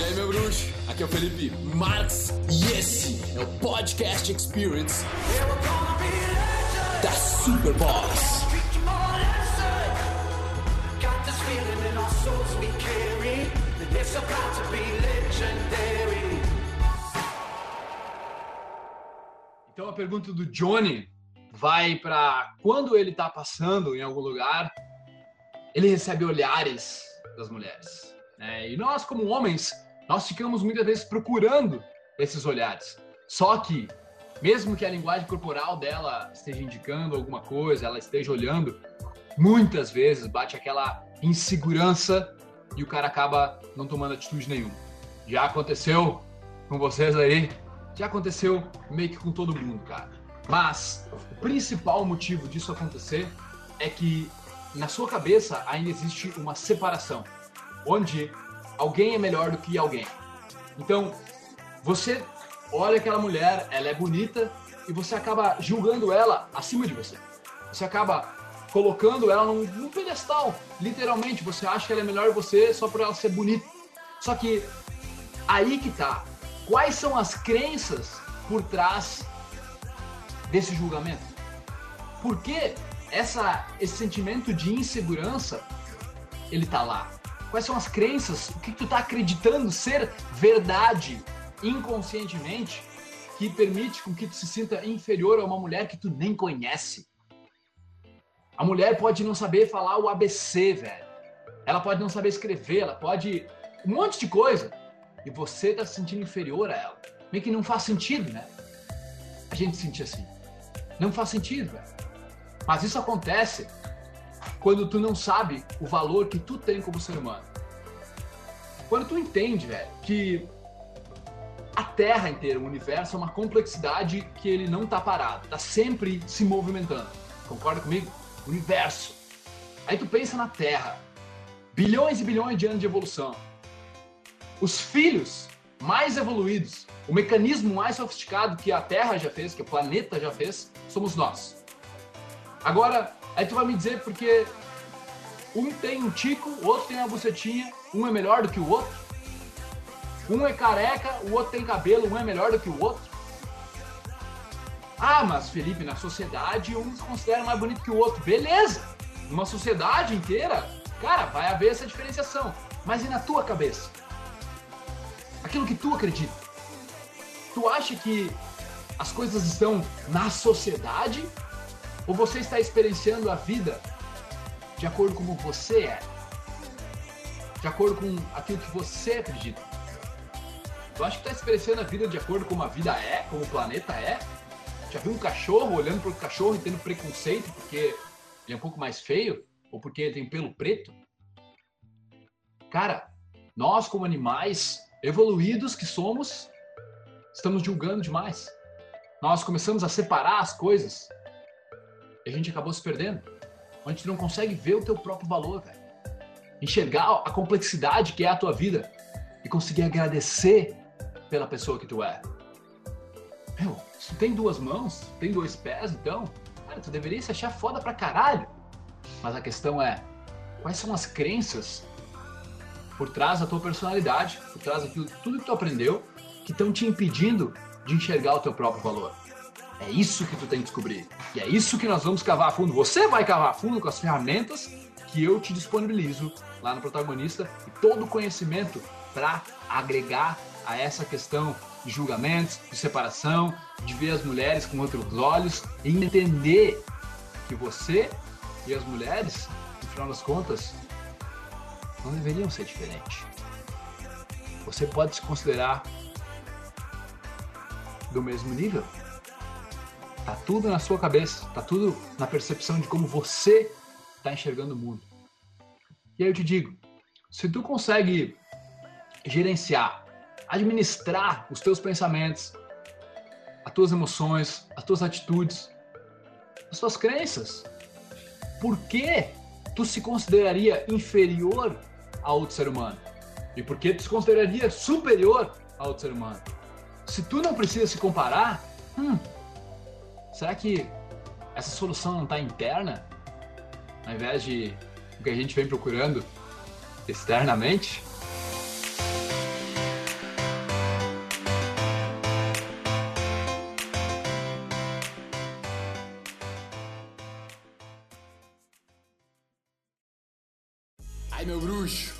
E aí, meu bruxo? Aqui é o Felipe Marx e esse é o Podcast Experience da Superboss. Então a pergunta do Johnny vai para quando ele tá passando em algum lugar, ele recebe olhares das mulheres. Né? E nós, como homens, nós ficamos muitas vezes procurando esses olhares. Só que, mesmo que a linguagem corporal dela esteja indicando alguma coisa, ela esteja olhando, muitas vezes bate aquela insegurança e o cara acaba não tomando atitude nenhuma. Já aconteceu com vocês aí? Já aconteceu meio que com todo mundo, cara. Mas o principal motivo disso acontecer é que na sua cabeça ainda existe uma separação, onde alguém é melhor do que alguém. Então, você olha aquela mulher, ela é bonita e você acaba julgando ela acima de você. Você acaba colocando ela num, num pedestal, literalmente. Você acha que ela é melhor que você só por ela ser bonita. Só que aí que tá. Quais são as crenças por trás desse julgamento? Por que essa, esse sentimento de insegurança ele tá lá? Quais são as crenças? O que tu tá acreditando ser verdade inconscientemente que permite com que tu se sinta inferior a uma mulher que tu nem conhece? A mulher pode não saber falar o ABC, velho. Ela pode não saber escrever, ela pode um monte de coisa. E você tá se sentindo inferior a ela. Meio que não faz sentido, né? A gente se sentir assim. Não faz sentido, velho. Mas isso acontece quando tu não sabe o valor que tu tem como ser humano. Quando tu entende, velho, que a Terra inteira, o universo, é uma complexidade que ele não tá parado, tá sempre se movimentando. Concorda comigo? Universo. Aí tu pensa na Terra. Bilhões e bilhões de anos de evolução. Os filhos mais evoluídos, o mecanismo mais sofisticado que a Terra já fez, que o planeta já fez, somos nós. Agora, aí tu vai me dizer porque um tem um tico, o outro tem uma bucetinha, um é melhor do que o outro? Um é careca, o outro tem cabelo, um é melhor do que o outro? Ah, mas Felipe, na sociedade um se considera mais bonito que o outro. Beleza! Numa sociedade inteira, cara, vai haver essa diferenciação. Mas e na tua cabeça? Aquilo que tu acredita. Tu acha que as coisas estão na sociedade ou você está experienciando a vida de acordo com como você é? De acordo com aquilo que você acredita? Tu acha que está experienciando a vida de acordo com como a vida é, como o planeta é? Já viu um cachorro olhando para o cachorro e tendo preconceito porque ele é um pouco mais feio? Ou porque ele tem pelo preto? Cara, nós como animais evoluídos que somos, estamos julgando demais. Nós começamos a separar as coisas a gente acabou se perdendo. A gente não consegue ver o teu próprio valor, velho. Enxergar a complexidade que é a tua vida e conseguir agradecer pela pessoa que tu é. Meu, se tu tem duas mãos, tem dois pés, então, cara, tu deveria se achar foda pra caralho. Mas a questão é, quais são as crenças por trás da tua personalidade, por trás daquilo tudo que tu aprendeu, que estão te impedindo de enxergar o teu próprio valor. É isso que tu tem que descobrir. E é isso que nós vamos cavar a fundo. Você vai cavar a fundo com as ferramentas que eu te disponibilizo lá no protagonista e todo o conhecimento para agregar a essa questão de julgamentos, de separação, de ver as mulheres com outros olhos e entender que você e as mulheres, no final das contas, não deveriam ser diferentes. Você pode se considerar do mesmo nível. Tá tudo na sua cabeça, tá tudo na percepção de como você está enxergando o mundo. E aí eu te digo, se tu consegue gerenciar, administrar os teus pensamentos, as tuas emoções, as tuas atitudes, as tuas crenças, por que tu se consideraria inferior a outro ser humano? E por que tu se consideraria superior a outro ser humano? Se tu não precisa se comparar, hum, Será que essa solução não está interna? Ao invés de o que a gente vem procurando externamente? Ai, meu bruxo!